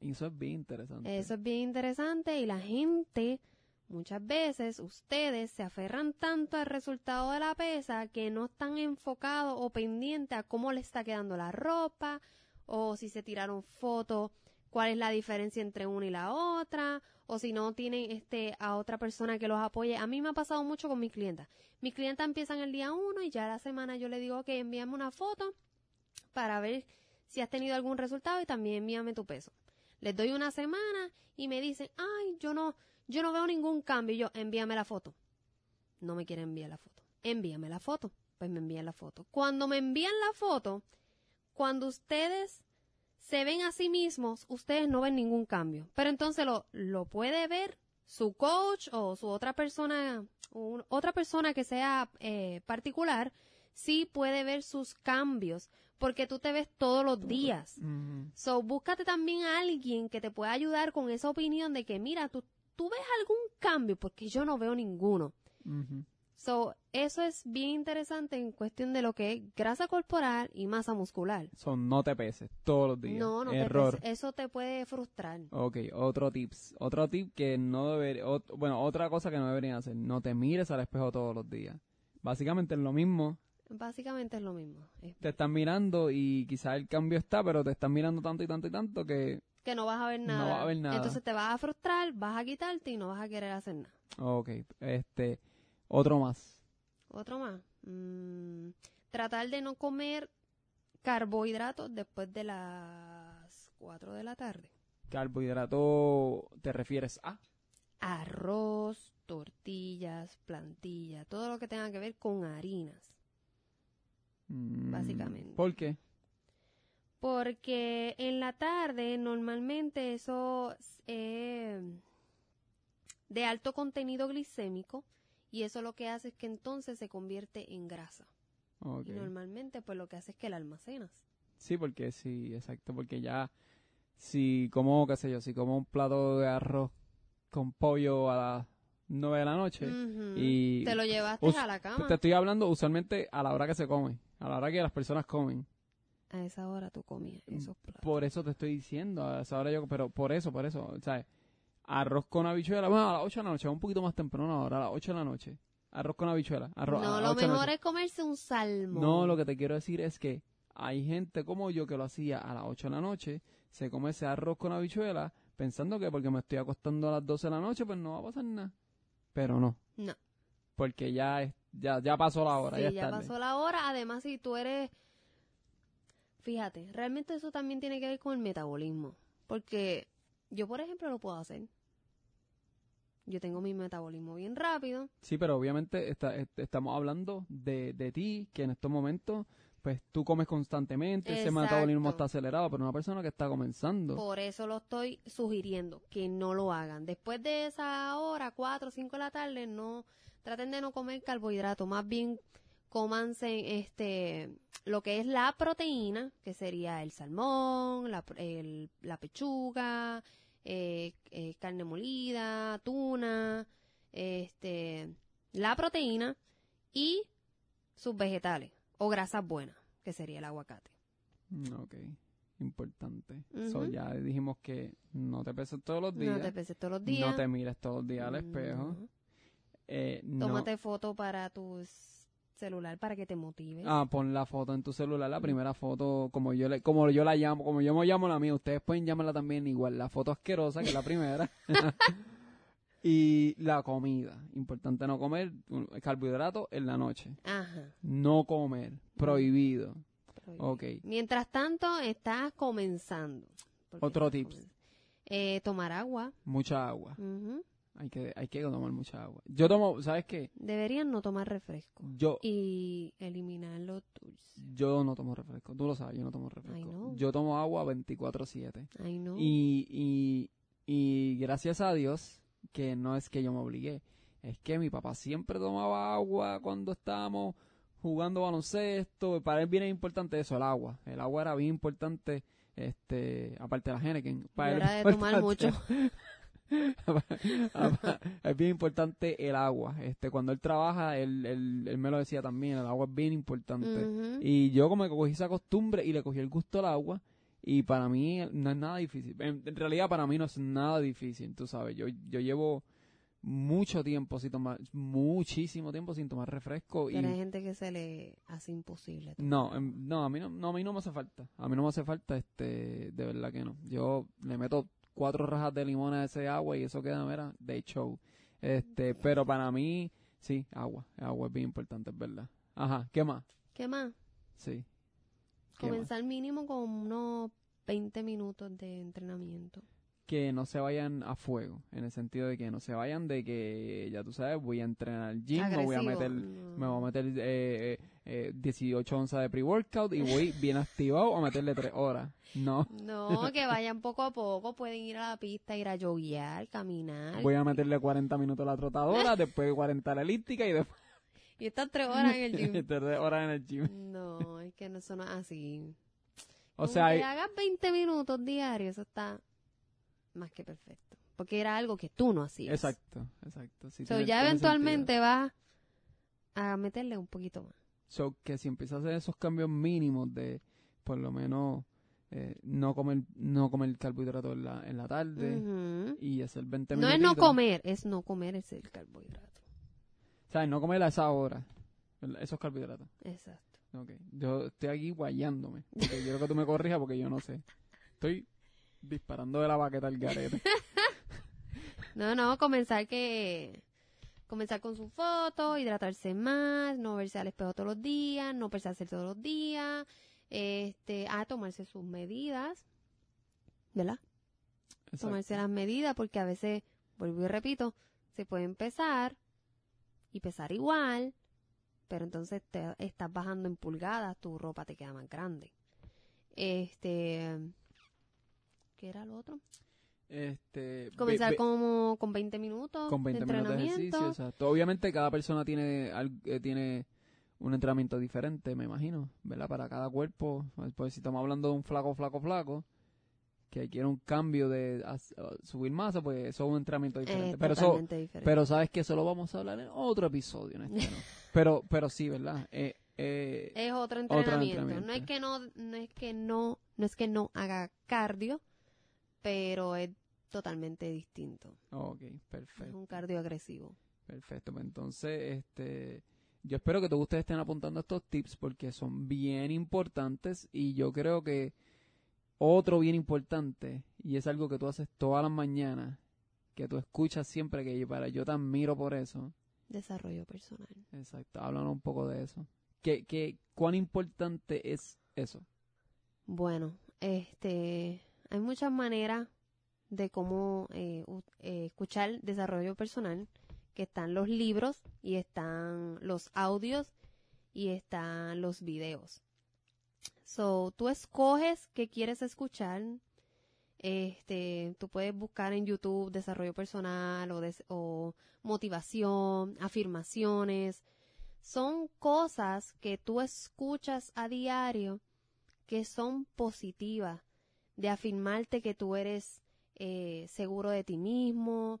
S2: Y eso es bien interesante.
S1: Eso es bien interesante y la gente, muchas veces, ustedes se aferran tanto al resultado de la pesa que no están enfocados o pendientes a cómo le está quedando la ropa o si se tiraron fotos, cuál es la diferencia entre una y la otra o si no tienen este a otra persona que los apoye. A mí me ha pasado mucho con mis clientas. Mis clientas empiezan el día uno y ya la semana yo le digo, ok, envíame una foto para ver si has tenido algún resultado y también envíame tu peso. Les doy una semana y me dicen, ay, yo no, yo no veo ningún cambio. Y yo, envíame la foto. No me quieren enviar la foto. Envíame la foto. Pues me envían la foto. Cuando me envían la foto, cuando ustedes se ven a sí mismos, ustedes no ven ningún cambio. Pero entonces lo, lo puede ver su coach o su otra persona, un- otra persona que sea eh, particular, sí puede ver sus cambios, porque tú te ves todos los días. So, búscate también a alguien que te pueda ayudar con esa opinión de que, mira, tú, tú ves algún cambio, porque yo no veo ninguno. So, eso es bien interesante en cuestión de lo que es grasa corporal y masa muscular.
S2: Son no te peses todos los días.
S1: No, no te
S2: Error.
S1: peses. Eso te puede frustrar.
S2: Ok, otro tips. Otro tip que no debería, bueno, otra cosa que no deberían hacer. No te mires al espejo todos los días. Básicamente es lo mismo.
S1: Básicamente es lo mismo.
S2: Te están mirando y quizás el cambio está, pero te están mirando tanto y tanto y tanto que,
S1: que no vas a ver
S2: No
S1: nada.
S2: vas a ver nada.
S1: Entonces te vas a frustrar, vas a quitarte y no vas a querer hacer nada.
S2: Ok, este, otro más.
S1: Otro más. Mm, tratar de no comer carbohidratos después de las 4 de la tarde.
S2: Carbohidrato, ¿te refieres a?
S1: Arroz, tortillas, plantillas, todo lo que tenga que ver con harinas.
S2: Mm,
S1: Básicamente.
S2: ¿Por qué?
S1: Porque en la tarde normalmente eso es eh, de alto contenido glicémico y eso lo que hace es que entonces se convierte en grasa. Y normalmente pues lo que hace es que la almacenas.
S2: Sí, porque sí, exacto, porque ya, si como, qué sé yo, si como un plato de arroz con pollo a las 9 de la noche, y
S1: Te lo llevaste a la cama.
S2: te estoy hablando usualmente a la hora que se come, a la hora que las personas comen.
S1: A esa hora tú comías esos platos.
S2: Por eso te estoy diciendo, a esa hora yo, pero por eso, por eso, ¿sabes? Arroz con habichuela, bueno, a las 8 de la noche, un poquito más temprano ahora, a las 8 de la noche. Arroz con habichuela, arroz
S1: no, lo
S2: 8 de la
S1: mejor es comerse un salmón.
S2: No, lo que te quiero decir es que hay gente como yo que lo hacía a las 8 de la noche, se come ese arroz con habichuela, pensando que porque me estoy acostando a las 12 de la noche, pues no va a pasar nada. Pero no,
S1: No.
S2: porque ya es, ya, ya pasó la hora,
S1: Sí,
S2: ya es
S1: ya pasó la hora. Además, si tú eres... Fíjate, realmente eso también tiene que ver con el metabolismo. Porque yo, por ejemplo, lo puedo hacer. Yo tengo mi metabolismo bien rápido.
S2: Sí, pero obviamente está- est- estamos hablando de, de ti, que en estos momentos, pues tú comes constantemente, ese metabolismo está acelerado, pero una persona que está comenzando.
S1: Por eso lo estoy sugiriendo, que no lo hagan. Después de esa hora, 4 o 5 de la tarde, no traten de no comer carbohidratos. Más bien, cómanse este, lo que es la proteína, que sería el salmón, la, el- la pechuga, eh, eh, carne molida, tuna, este, la proteína y sus vegetales o grasas buenas, que sería el aguacate.
S2: Mm, Ok, importante. So,
S1: Ujú.
S2: ya dijimos que no te peses todos los días,
S1: No te peses todos los días.
S2: no te mires todos los días al espejo.
S1: No.
S2: eh, no-
S1: Tómate foto para tu s- celular para que te motive.
S2: Ah, pon la foto en tu celular, la primera foto, como yo le, como yo la llamo, como yo me llamo la mía, ustedes pueden llamarla también igual, la foto asquerosa, que es la primera. y la comida, importante no comer carbohidratos en la noche.
S1: Ajá.
S2: No comer, prohibido.
S1: prohibido.
S2: Ok.
S1: Mientras tanto, estás comenzando.
S2: Otro
S1: comenzando. Eh, tomar agua.
S2: Mucha agua.
S1: Ujú.
S2: Hay que, hay que tomar mucha agua. Yo tomo, ¿sabes qué?
S1: Deberían no tomar refresco.
S2: Yo,
S1: Y eliminar los dulces.
S2: yo no tomo refresco. Tú lo sabes, yo no tomo refresco. Yo tomo agua 24-7.
S1: Ay, no.
S2: Y, y, y gracias a Dios, que no es que yo me obligué, es que mi papá siempre tomaba agua cuando estábamos jugando baloncesto. Para él bien es importante eso, el agua. El agua era bien importante, este, aparte de la Henneken. Para él
S1: era de tomar mucho.
S2: es bien importante el agua. Este, cuando él trabaja, él, él, él me lo decía también, el agua es bien importante. Y yo como que cogí esa costumbre y le cogí el gusto al agua. Y para mí no es nada difícil. En, en realidad para mí no es nada difícil, tú sabes. Yo, yo llevo mucho tiempo sin tomar, muchísimo tiempo sin tomar refresco. Y
S1: Pero hay gente que se le hace imposible.
S2: no, em, no, a mí no, no, a mí no me hace falta. A mí no me hace falta, este, de verdad que no. Yo le meto cuatro rajas de limón a ese agua y eso queda, mira, de show. Este, pero para mí, sí, agua. Agua es bien importante, es verdad. Ajá, ¿qué más?
S1: ¿Qué más?
S2: Sí. ¿Qué más?
S1: Comenzar mínimo con unos 20 minutos de entrenamiento.
S2: que no se vayan a fuego, en el sentido de que no se vayan de que, ya tú sabes, voy a entrenar al gym, me voy a
S1: Agresivo.
S2: meter,
S1: No.
S2: me voy a meter eh, eh, eh, 18 onzas de pre-workout y voy bien activado a meterle 3 horas. No,
S1: No, que vayan poco a poco, pueden ir a la pista, ir a joguear, caminar.
S2: voy a meterle 40 minutos a la trotadora, después 40 a la elíptica y después
S1: Y estas tres horas en el gym.
S2: 3 horas en el gym.
S1: No, es que no es así.
S2: O sea,
S1: que
S2: hay-
S1: hagas 20 minutos diarios, eso está más que perfecto. Porque era algo que tú no hacías.
S2: exacto, exacto. sí
S1: So,
S2: tiene-
S1: ya
S2: tiene
S1: eventualmente vas a meterle un poquito más.
S2: So, que si empiezas a hacer esos cambios mínimos de, por lo menos, eh, no comer no comer carbohidratos en la, en la tarde
S1: Ujú.
S2: y hacer 20
S1: No es no comer, es no comer ese el carbohidrato.
S2: ¿Sabes? No comer a esa hora. Esos carbohidratos.
S1: Exacto.
S2: Ok. Yo estoy aquí guayándome. Porque quiero que tú me corrijas porque yo no sé. Estoy Disparando de la baqueta al garete.
S1: No, no, comenzar que comenzar con su foto, hidratarse más, no verse al espejo todos los días, no pensarse todos los días, este, a tomarse sus medidas, ¿verdad?
S2: Exacto.
S1: Tomarse las medidas porque a veces, vuelvo y repito, se puede empezar y pesar igual, pero entonces te estás bajando en pulgadas, tu ropa te queda más grande. Este, ¿qué era lo otro?
S2: Este,
S1: Comenzar como con 20 minutos
S2: con 20
S1: de
S2: minutos de
S1: entrenamiento.
S2: ejercicio, exacto. Obviamente cada persona tiene eh, tiene un entrenamiento diferente, me imagino, ¿verdad? Para cada cuerpo. Pues si estamos hablando de un flaco, flaco, flaco, que quiere un cambio de subir masa, pues eso es un entrenamiento diferente. Pero eso,
S1: diferente.
S2: pero sabes que eso lo vamos a hablar en otro episodio, en este, ¿no? pero, pero sí, ¿verdad? Eh, eh,
S1: es otro
S2: otro
S1: entrenamiento. No es
S2: entrenamiento.
S1: que no, no es que no, no es que no haga cardio, pero es totalmente distinto.
S2: ok,
S1: Es
S2: perfecto.
S1: un cardio agresivo.
S2: Perfecto, pues entonces, este, yo espero que todos ustedes estén apuntando estos tips porque son bien importantes y yo creo que otro bien importante, y es algo que tú haces todas las mañanas, que tú escuchas siempre que yo, para, yo te admiro por eso.
S1: Desarrollo personal.
S2: Exacto, háblanos un poco de eso. ¿Qué, qué, ¿Cuán importante es eso?
S1: Bueno, este, hay muchas maneras de cómo eh, eh, escuchar desarrollo personal, que están los libros y están los audios y están los videos. So, tú escoges qué quieres escuchar. Este, tú puedes buscar en YouTube desarrollo personal o motivación, afirmaciones. Son cosas que tú escuchas a diario que son positivas, de afirmarte que tú eres eh, seguro de ti mismo,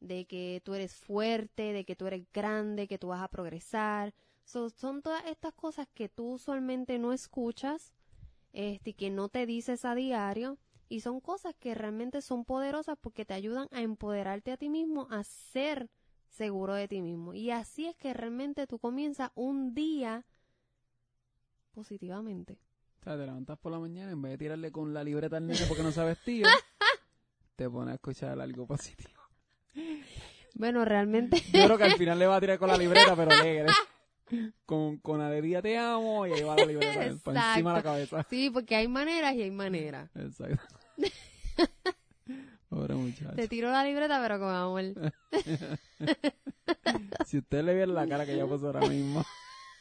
S1: de que tú eres fuerte, de que tú eres grande, que tú vas a progresar. So, son todas estas cosas que tú usualmente no escuchas este, que no te dices a diario. Y son cosas que realmente son poderosas porque te ayudan a empoderarte a ti mismo, a ser seguro de ti mismo. Y así es que realmente tú comienzas un día positivamente.
S2: O sea, te levantas por la mañana, en vez de tirarle con la libreta al nene porque no se ha vestido, te pones a escuchar algo positivo.
S1: Bueno, realmente
S2: Yo creo que al final le va a tirar con la libreta, pero alegre. Con, con alegría te amo y ahí va la libreta encima de la cabeza.
S1: sí, porque hay maneras y hay maneras.
S2: Exacto. Pobre muchacho.
S1: Te tiro la libreta, pero con amor.
S2: Si usted le viera la cara que ella puso ahora mismo,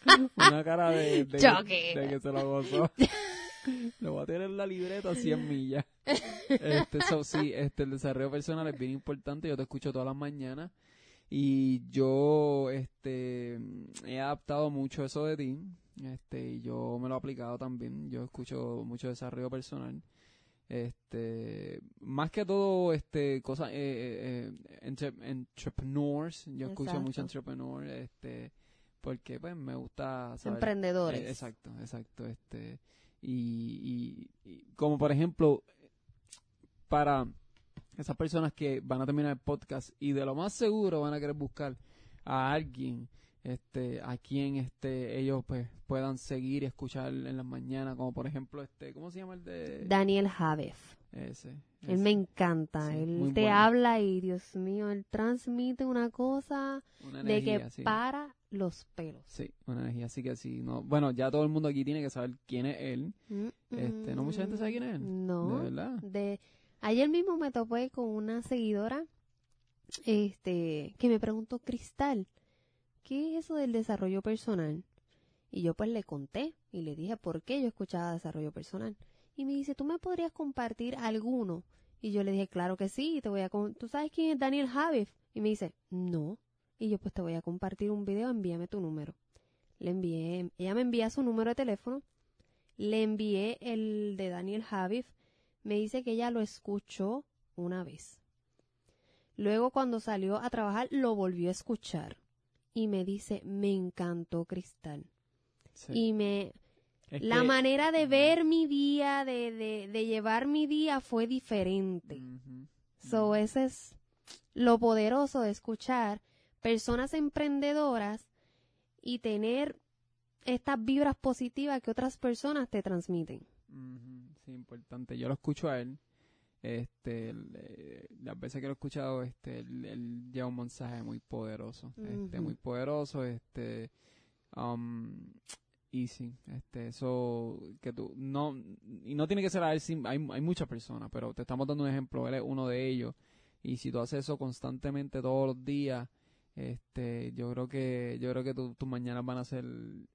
S2: una cara de, de,
S1: Choque.
S2: de que se lo gozó. Le voy a tirar la libreta a 100 millas. Este, so, sí, este, el desarrollo personal es bien importante. Yo te escucho todas las mañanas. Y yo, este, he adaptado mucho eso de ti. Este, y yo me lo he aplicado también. Yo escucho mucho desarrollo personal. Este, más que todo, este, cosas, eh, eh, eh, entre- entrepreneurs. Yo escucho mucho
S1: Exacto.
S2: entrepreneur, este, porque, pues, me gusta saber
S1: Emprendedores.
S2: eh, exacto, exacto. Este, y, y- y como por ejemplo, para esas personas que van a terminar el podcast y de lo más seguro van a querer buscar a alguien este a quien este ellos pues puedan seguir y escuchar en las mañanas como por ejemplo este cómo se llama el de
S1: Daniel Javef.
S2: Ese,
S1: Él me encanta.
S2: Sí,
S1: él te
S2: bueno.
S1: habla y, Dios mío, él transmite una cosa
S2: una
S1: de que
S2: sí.
S1: para los pelos.
S2: Sí, una energía así que sí, no, bueno, ya todo el mundo aquí tiene que saber quién es él,
S1: Mm,
S2: Este, ¿no mucha gente sabe quién es él?
S1: No.
S2: de verdad.
S1: de ayer mismo me topé con una seguidora este que me preguntó Cristal ¿qué es eso del desarrollo personal? y yo pues le conté y le dije por qué yo escuchaba desarrollo personal y me dice ¿tú me podrías compartir alguno? y yo le dije claro que sí te voy a con- ¿tú sabes quién es Daniel Javif? y me dice no y yo pues te voy a compartir un video envíame tu número le envié ella me envía su número de teléfono le envié el de Daniel Javif me dice que ella lo escuchó una vez. Luego cuando salió a trabajar lo volvió a escuchar y me dice, me encantó Cristal.
S2: Sí.
S1: Y me...
S2: Es
S1: La
S2: que-
S1: manera de ver mi día, de, de, de llevar mi día fue diferente.
S2: Ujú.
S1: So, ese es lo poderoso de escuchar personas emprendedoras y tener estas vibras positivas que otras personas te transmiten.
S2: Sí, importante. Yo lo escucho a él este, eh, las veces que lo he escuchado, este, él, él lleva un mensaje muy poderoso, este,
S1: Ujú.
S2: muy poderoso, este, um, y sí, este, eso, que tú, no, y no tiene que ser a él, sim- hay, hay muchas personas, pero te estamos dando un ejemplo, él es uno de ellos, y si tú haces eso constantemente todos los días, este, yo creo que, yo creo que tu- tus mañanas van a ser,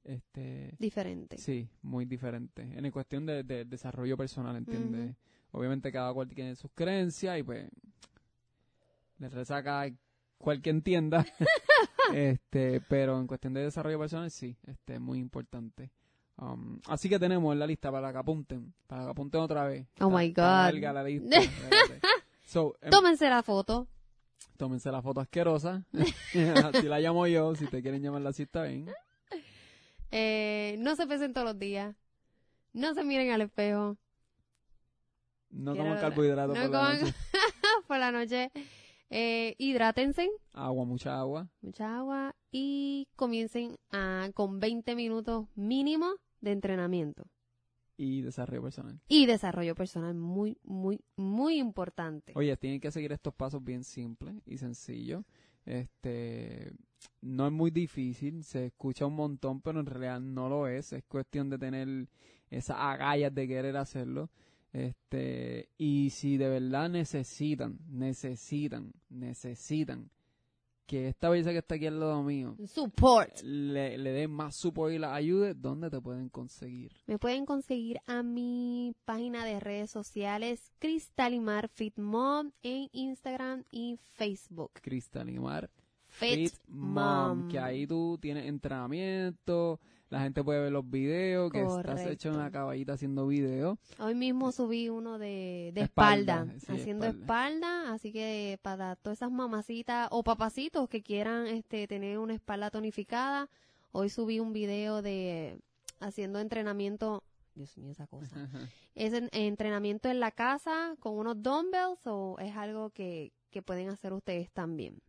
S2: este,
S1: Diferente.
S2: Sí, muy diferente. En cuestión de, de desarrollo personal, ¿entiendes? Obviamente cada cual tiene sus creencias y pues le resaca cual que entienda. este, pero en cuestión de desarrollo personal sí, este es muy importante. Um, así que tenemos en la lista para que apunten, para que apunten otra vez.
S1: Oh my God.
S2: la lista. So, em,
S1: Tómense la foto.
S2: tómense la foto asquerosa. así la llamo yo, si te quieren llamarla así está bien.
S1: Eh, no se pesen todos los días. No se miren al espejo.
S2: No
S1: Quiero-
S2: coman carbohidratos
S1: no
S2: por la
S1: coman- por la noche. Eh, hidrátense,
S2: Agua, mucha agua.
S1: mucha agua y comiencen a, con 20 minutos mínimo de entrenamiento
S2: y desarrollo personal.
S1: y desarrollo personal muy, muy, muy importante.
S2: Oye, tienen que seguir estos pasos bien simples y sencillos. Este, no es muy difícil, se escucha un montón, pero en realidad no lo es. Es cuestión de tener esas agallas de querer hacerlo. Este, y si de verdad necesitan, necesitan, necesitan que esta belleza que está aquí al lado mío
S1: Support.
S2: le, le dé más support y la ayude, ¿dónde te pueden conseguir?
S1: Me pueden conseguir a mi página de redes sociales Cristalimar Fit Mom en Instagram y Facebook.
S2: Cristalimar
S1: Fit,
S2: Fit Mom, que ahí tú tienes entrenamiento, la gente puede ver los videos, que estás hecho una caballita haciendo videos.
S1: Hoy mismo subí uno de, de
S2: Espalda,
S1: espalda,
S2: sí,
S1: haciendo
S2: espalda.
S1: espalda. así que para todas esas mamacitas o papacitos que quieran este tener una espalda tonificada, hoy subí un video de haciendo entrenamiento, Dios mío, esa cosa. Es en- entrenamiento en la casa con unos dumbbells o es algo que, que pueden hacer ustedes también.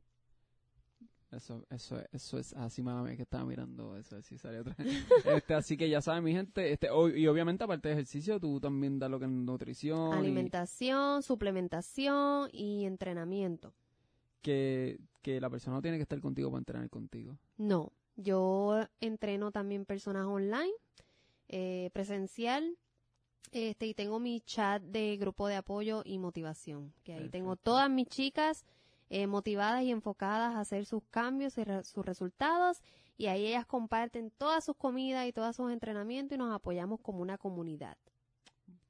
S2: Eso, eso, eso es así, mala mía, que estaba mirando eso, sale otra este, Así que ya saben, mi gente, este, o- y obviamente aparte de ejercicio, tú también das lo que es nutrición. y
S1: Alimentación, suplementación y entrenamiento.
S2: que, que la persona no tiene que estar contigo para entrenar contigo.
S1: No, yo entreno también personas online, eh, presencial, este, y tengo mi chat de grupo de apoyo y motivación, que ahí tengo todas mis chicas eh, motivadas y enfocadas a hacer sus cambios y re- sus resultados, y ahí ellas comparten todas sus comidas y todos sus entrenamientos y nos apoyamos como una comunidad.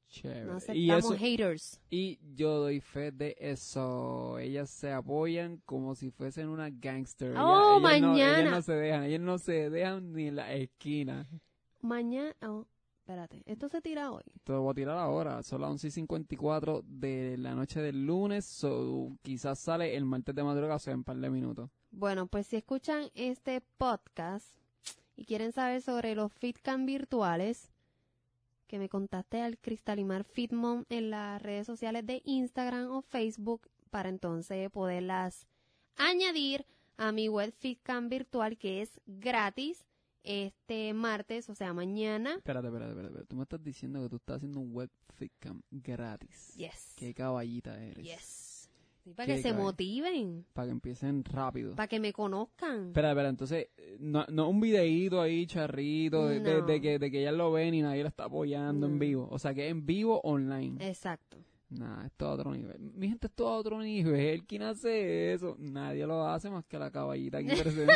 S2: Chévere.
S1: No
S2: y
S1: aceptamos
S2: eso,
S1: haters.
S2: Y yo doy fe de eso. Ellas se apoyan como si fuesen una gangster.
S1: Oh,
S2: ellas, ellas no-
S1: mañana.
S2: ellas no se dejan, ellas no se dejan ni en la esquina.
S1: Mañana, oh, espérate, esto se tira hoy.
S2: Te lo voy a tirar ahora. Son las 11 y 54 de la noche del lunes. So, quizás sale el martes de madrugada, o sea, en un par de minutos.
S1: Bueno, pues si escuchan este podcast y quieren saber sobre los FitCam virtuales, que me contacte al Cristalimar Fitmom en las redes sociales de Instagram o Facebook para entonces poderlas añadir a mi web FitCam virtual que es gratis este martes, o sea, mañana.
S2: Espérate, espérate, espérate, espérate. Tú me estás diciendo que tú estás haciendo un web fitcam gratis.
S1: Yes.
S2: Qué caballita eres.
S1: Yes. Sí, para
S2: Qué
S1: que se motiven,
S2: Para que empiecen rápido.
S1: para que me conozcan.
S2: Espera, espera, entonces, eh, no, no un videíto ahí, charrito, de, de-
S1: No.
S2: de que, de que ellas lo ven y nadie lo está apoyando en vivo. O sea, que en vivo online.
S1: Exacto.
S2: Nah, esto a otro nivel. Mi gente, esto a otro nivel. ¿Quién hace eso? Nadie lo hace más que la caballita aquí presente.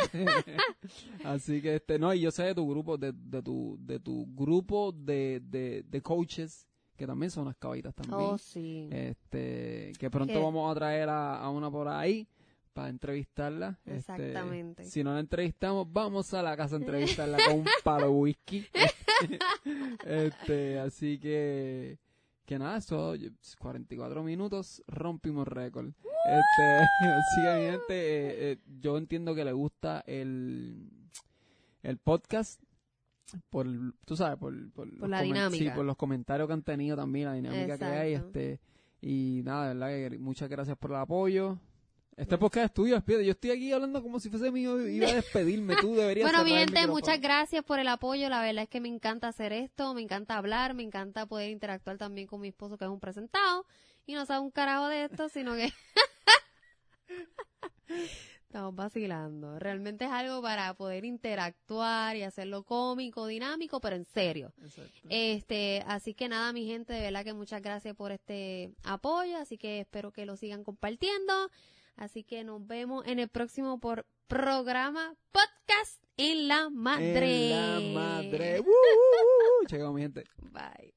S2: Así que, este, no, y yo sé de tu grupo, de, de tu, de tu grupo de, de, de coaches, que también son unas caballitas también.
S1: Oh, sí.
S2: Este, que pronto
S1: ¿Qué?
S2: vamos a traer a, a una por ahí para entrevistarla. Este,
S1: Exactamente.
S2: si no la entrevistamos, vamos a la casa a entrevistarla con un palo whisky. este, así que, que nada, eso, 44 minutos, rompimos récord. Este, así que mi gente, eh, eh, yo entiendo que le gusta el, el podcast por, tú sabes, por, por,
S1: la dinámica.
S2: Sí, por los comentarios que han tenido también, la dinámica que hay, este, y nada, de verdad que muchas gracias por el apoyo. Este podcast es despide. Yo estoy aquí hablando como si fuese mío, iba a despedirme, tú deberías
S1: Bueno, mi gente, muchas gracias por el apoyo. La verdad es que me encanta hacer esto, me encanta hablar, me encanta poder interactuar también con mi esposo, que es un presentado. y no sabe un carajo de esto, sino que estamos vacilando. Realmente es algo para poder interactuar y hacerlo cómico, dinámico, pero en serio.
S2: Exacto.
S1: Este, así que nada, mi gente, de verdad que muchas gracias por este apoyo, así que espero que lo sigan compartiendo. Así que nos vemos en el próximo por programa podcast en la madre.
S2: En la madre. Uh, uh, uh. Chegamos, mi gente.
S1: Bye.